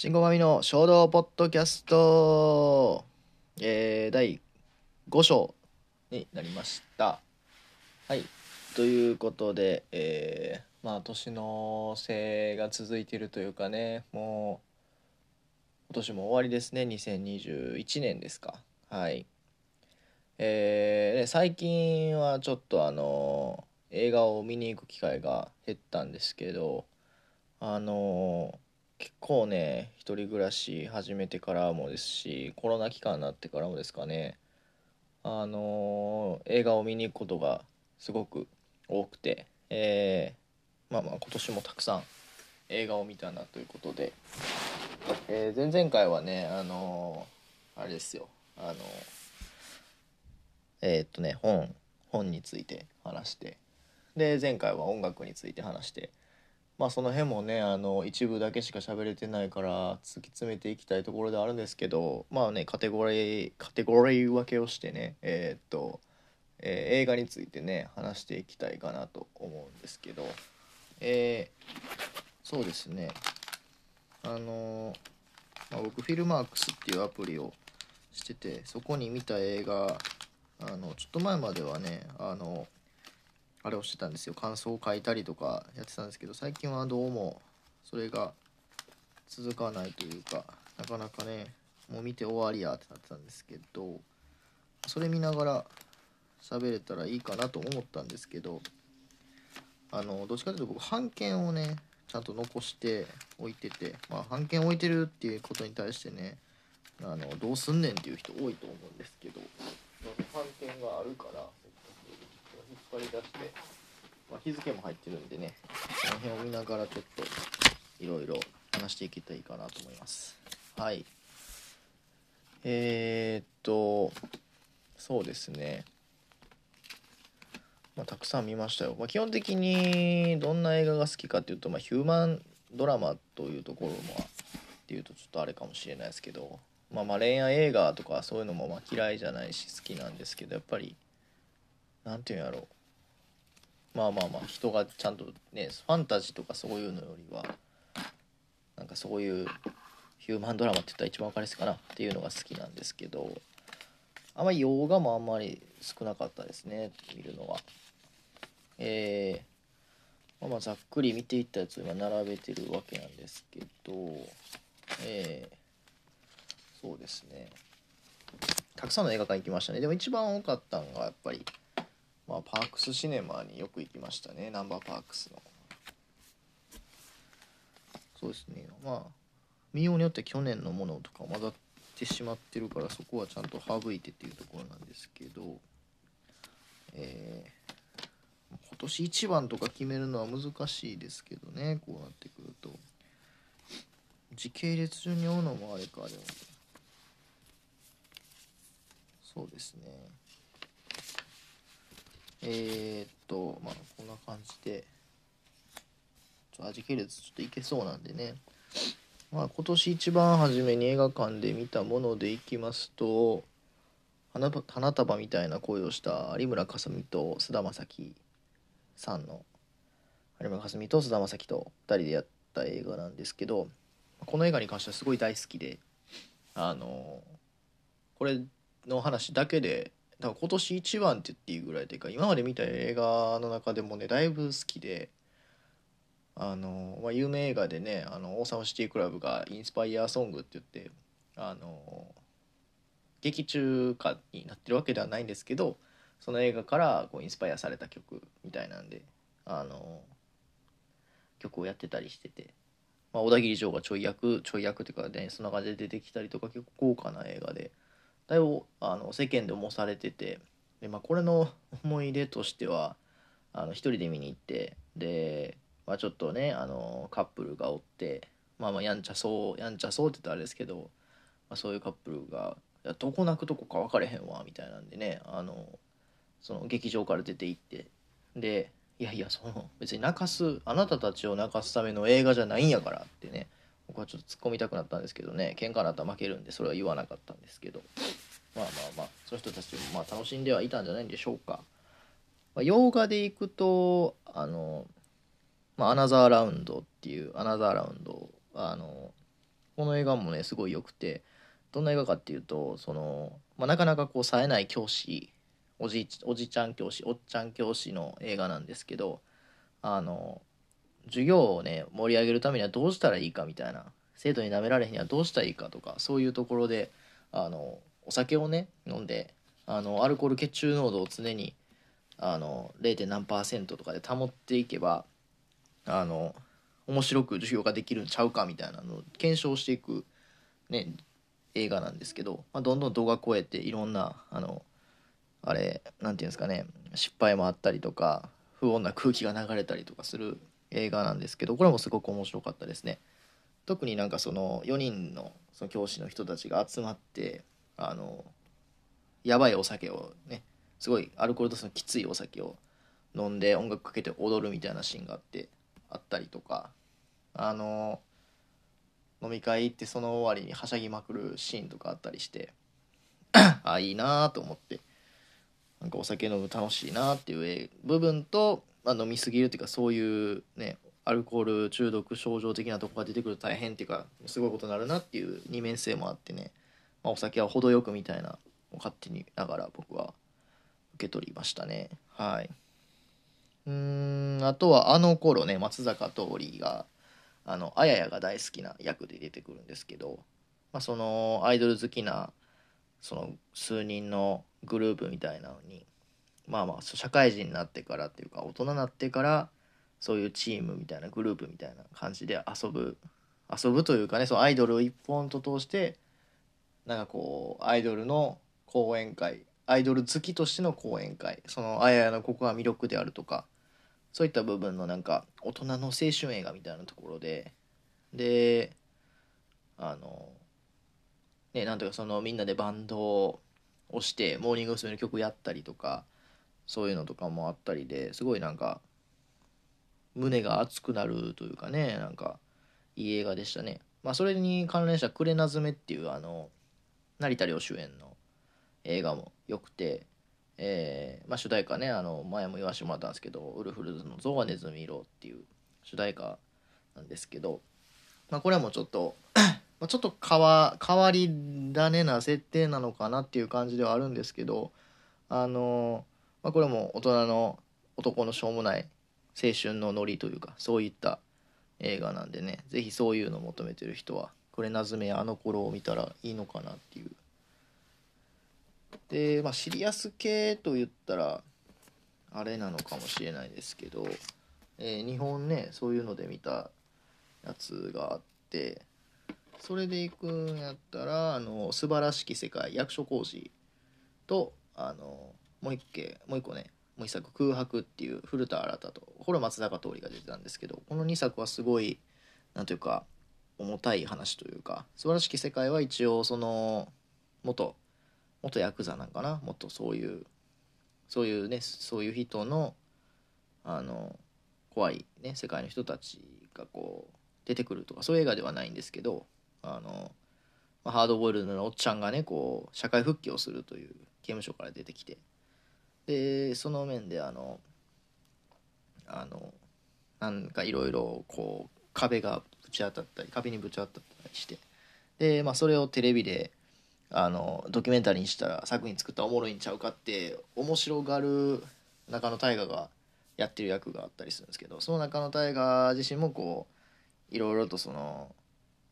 新駒みの衝動ポッドキャスト、えー、第5章になりました。はい。ということで、えー、まあ年の瀬が続いてるというかね、もう今年も終わりですね、2021年ですか。はい。えーね、最近はちょっとあの映画を見に行く機会が減ったんですけどあの結構ね一人暮らし始めてからもですしコロナ期間になってからもですかね。あの映画を見に行くことがすごく多くて、えーまあまあ今年もたくさん映画を見たなということで、えー前々回はねあのあれですよ。あのえーっとね本本について話してで前回は音楽について話してまあその辺もねあの一部だけしか喋れてないから突き詰めていきたいところではあるんですけどまあねカテゴリーカテゴリー分けをしてねえーっと、えー映画についてね話していきたいかなと思うんですけどえーそうですね。あのまあ、僕フィルマークスっていうアプリをしててそこに見た映画あのちょっと前まではねあのあれをしてたんですよ。感想を書いたりとかやってたんですけど最近はどうもそれが続かないというかなかなかねもう見て終わりやってなってたんですけどそれ見ながら喋れたらいいかなと思ったんですけどあのどっちかというと僕版権をねちゃんと残しておいてて、まあ、版権置いてるっていうことに対してねあのどうすんねんっていう人多いと思うんですけど版権があるから引っ張り出して、まあ、日付も入ってるんでねその辺を見ながらちょっといろいろ話していけたらいいかなと思います。はい。えー、っとそうですね。まあ、たくさん見ましたよ、まあ、基本的にどんな映画が好きかっていうと、まあ、ヒューマンドラマというところもっていうとちょっとあれかもしれないですけど、まあ、まあ恋愛映画とかそういうのもまあ嫌いじゃないし好きなんですけどやっぱりなんていうんやろう。まあまあまあ人がちゃんとねファンタジーとかそういうのよりはなんかそういうヒューマンドラマって言ったら一番分かりやすいかなっていうのが好きなんですけどあんまり洋画もあんまり少なかったですね見るのは。えーまあ、ざっくり見ていったやつを今並べてるわけなんですけど、えーそうですねたくさんの映画館行きましたねでも一番多かったのがやっぱり、まあ、パークスシネマによく行きましたね。ナンバーパークスの。そうですね。まあ見ようによって去年のものとか混ざってしまってるからそこはちゃんと省いてっていうところなんですけどえー今年一番とか決めるのは難しいですけどね。こうなってくると。時系列順に追うのもあれかでも。そうですね。えー、っとまあこんな感じで。ちょ時系列ちょっといけそうなんでね。まあ今年一番初めに映画館で見たものでいきますと花花束みたいな声をした有村架純と菅田将暉さんの有村架純と菅田将暉と2人でやった映画なんですけどこの映画に関してはすごい大好きであのこれの話だけで多分今年一番って言っていいぐらいというか今まで見た映画の中でもねだいぶ好きであの、まあ、有名映画でねあの王様シティクラブがインスパイアソングって言ってあの劇中歌になってるわけではないんですけどその映画からこうインスパイアされた曲みたいなんであの曲をやってたりしてて、まあ、小田切城がちょい役ちょい役っていうかねそんな感じで出てきたりとか結構豪華な映画でだいぶあの世間でもされててで、まあ、これの思い出としてはあの一人で見に行ってで、まあ、ちょっとねあのカップルがおってまあまあやんちゃそうやんちゃそうって言ったらあれですけど、まあ、そういうカップルがいやどこ泣くとこか分かれへんわみたいなんでねあのその劇場から出て行ってでいやいやその別に泣かすあなたたちを泣かすための映画じゃないんやからってね僕はちょっと突っ込みたくなったんですけどね喧嘩になったら負けるんでそれは言わなかったんですけど。まあまあまあその人たちもまあ楽しんではいたんじゃないんでしょうか、まあ、洋画で行くとあの、まあ、アナザーラウンドっていうアナザーラウンドあのこの映画もねすごい良くてどんな映画かっていうとその、まあ、なかなかこう冴えない教師おじおじちゃん教師おっちゃん教師の映画なんですけどあの授業をね盛り上げるためにはどうしたらいいかみたいな生徒に舐められへんにはどうしたらいいかとかそういうところであのお酒をね飲んであのアルコール血中濃度を常にあの 0. 何パーセントとかで保っていけばあの面白く授業ができるんちゃうかみたいなのを検証していく、ね、映画なんですけど、まあ、どんどん動画超えていろんなあのあれなんていうんですかね失敗もあったりとか不穏な空気が流れたりとかする映画なんですけどこれもすごく面白かったですね。特になんかその4人のその教師の人たちが集まってあのやばいお酒をねすごいアルコール度数のきついお酒を飲んで音楽かけて踊るみたいなシーンがあってあったりとかあの飲み会行ってその終わりにはしゃぎまくるシーンとかあったりして あいいなと思ってなんかお酒飲む楽しいなっていう部分と、まあ、飲みすぎるっていうかそういうねアルコール中毒症状的なとこが出てくると大変っていうかすごいことになるなっていう二面性もあってね、まあ、お酒は程よくみたいな勝手にながら僕は受け取りましたね。はい。うんあとはあの頃ね松坂桃李があのあややが大好きな役で出てくるんですけど、まあ、そのアイドル好きなその数人のグループみたいなのにまあまあ社会人になってからっていうか大人になってからそういうチームみたいなグループみたいな感じで遊ぶ遊ぶというかねそのアイドルを一本と通してなんかこうアイドルの講演会アイドル好きとしての講演会そのあややのここが魅力であるとかそういった部分のなんか大人の青春映画みたいなところでであのねなんとかそのみんなでバンドをしてモーニング娘。の曲やったりとかそういうのとかもあったりですごいなんか胸が熱くなるというかねなんかいい映画でしたねまあそれに関連した「クレナズメ」っていうあの成田凌主演の映画も良くてえー、まあ、主題歌ねあの前も言わせてもらったんですけどウルフルズの「ゾウはネズミ色」っていう主題歌なんですけど、まあ、これはもうちょっと ちょっと変わ変わり種な設定なのかなっていう感じではあるんですけどあの、まあ、これも大人の男のしょうもない青春のノリというかそういった映画なんでね是非そういうのを求めてる人はこれなずめあの頃を見たらいいのかなっていう。で、まあ、シリアス系と言ったらあれなのかもしれないですけど、えー、日本ねそういうので見たやつがあってそれで行くんやったら「あの素晴らしき世界役所広司」とあのもう一件もう一個ねもう一作「空白」っていう古田新太とこれ松坂桃李が出てたんですけどこの2作はすごいなんというか重たい話というか「素晴らしき世界」は一応その元元ヤクザなんかな？元そういうそういうねそういう人のあの怖いね世界の人たちがこう出てくるとかそういう映画ではないんですけどあの、まあ、ハードボイルドのおっちゃんがねこう社会復帰をするという刑務所から出てきて。でその面であのあのなんかいろいろこう壁がぶち当たったり壁にぶち当たったりして。で、まあ、それをテレビであのドキュメンタリーにしたら作品作ったらおもろいんちゃうかって面白がる中野大河がやってる役があったりするんですけどその中野大河自身もこういろいろとその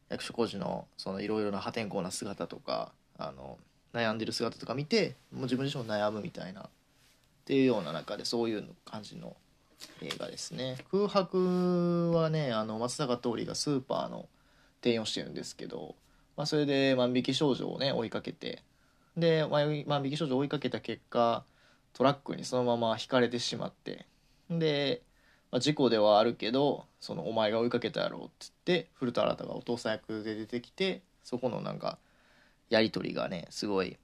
役所広司のそのいろいろな破天荒な姿とかあの悩んでる姿とか見てもう自分自身も悩むみたいなっていうような中でそういう感じの映画ですね。空白はねあの松坂桃李がスーパーの店員をしてるんですけどまあ、それで万引き少女をね追いかけてで万引き少女を追いかけた結果トラックにそのままひかれてしまってで、まあ、事故ではあるけどそのお前が追いかけたやろうって言って古田新太がお父さん役で出てきてそこのなんかやり取りがねすごい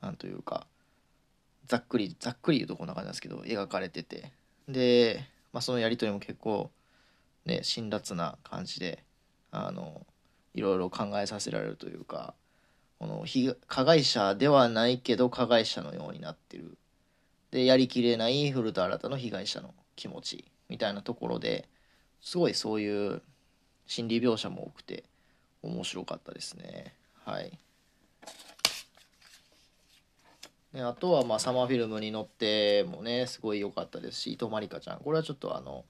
なんというかざっくりざっくり言うとこんな感じなんですけど描かれてて。で、まあ、そのやり取りも結構ね辛辣な感じであのいろいろ考えさせられるというかこの加害者ではないけど加害者のようになってる。でやりきれない古田新太の被害者の気持ちみたいなところですごいそういう心理描写も多くて面白かったですね。はい。ね、あとはまあサマーフィルムに乗ってもねすごい良かったですし伊藤まりかちゃん。これはちょっとあの、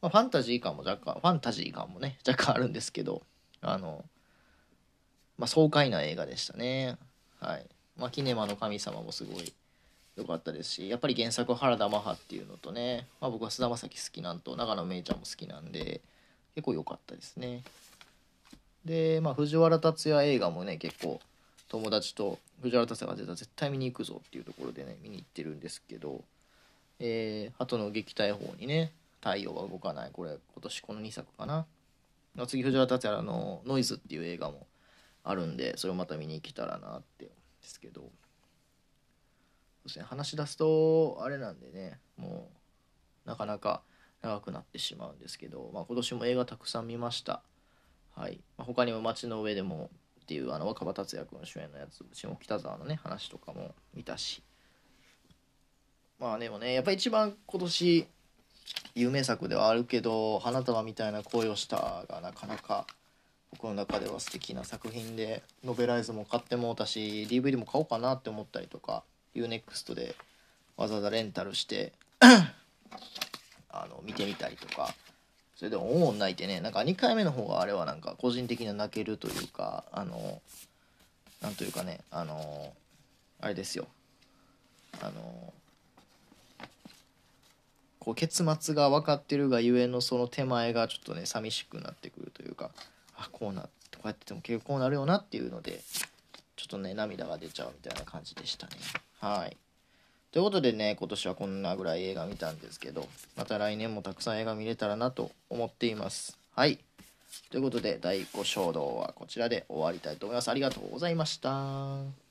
まあ、ファンタジー感も若干ファンタジー感もね若干あるんですけどあの、まあ、爽快な映画でしたね。はい。まあ、キネマの神様もすごい良かったですしやっぱり原作原田マハっていうのとね、まあ、僕は菅田将暉好きなんと長野めいちゃんも好きなんで結構良かったですね。で、まあ、藤原竜也映画もね結構友達と藤原竜也が出た絶対見に行くぞっていうところでね見に行ってるんですけどえー、鳩の撃退法にね太陽は動かない。これ今年この2作かな。次藤原竜也の「ノイズ」っていう映画もあるんでそれをまた見に行けたらなってですけど。そうですね話し出すとあれなんでねもうなかなか長くなってしまうんですけど、まあ、今年も映画たくさん見ました。はい、まあ、他にも「街の上でも」っていうあの若葉達也君主演のやつ下北沢のね話とかも見たしまあでもねやっぱ一番今年有名作ではあるけど花束みたいな恋をしたがなかなか僕の中では素敵な作品でノベライズも買ってもうたし DVD も買おうかなって思ったりとか UNEXT でわざわざレンタルしてあの見てみたりとかそれでもおお泣いてね。なんか2回目の方があれはなんか個人的に泣けるというかあのなんというかねあのあれですよ。あのこう結末が分かってるがゆえのその手前がちょっとね寂しくなってくるというかあこうなってこうやってても結構こうなるよなっていうのでちょっとね涙が出ちゃうみたいな感じでしたね。はい。ということでね今年はこんなぐらい映画見たんですけどまた来年もたくさん映画見れたらなと思っています。はい。ということで第5衝動はこちらで終わりたいと思います。ありがとうございました。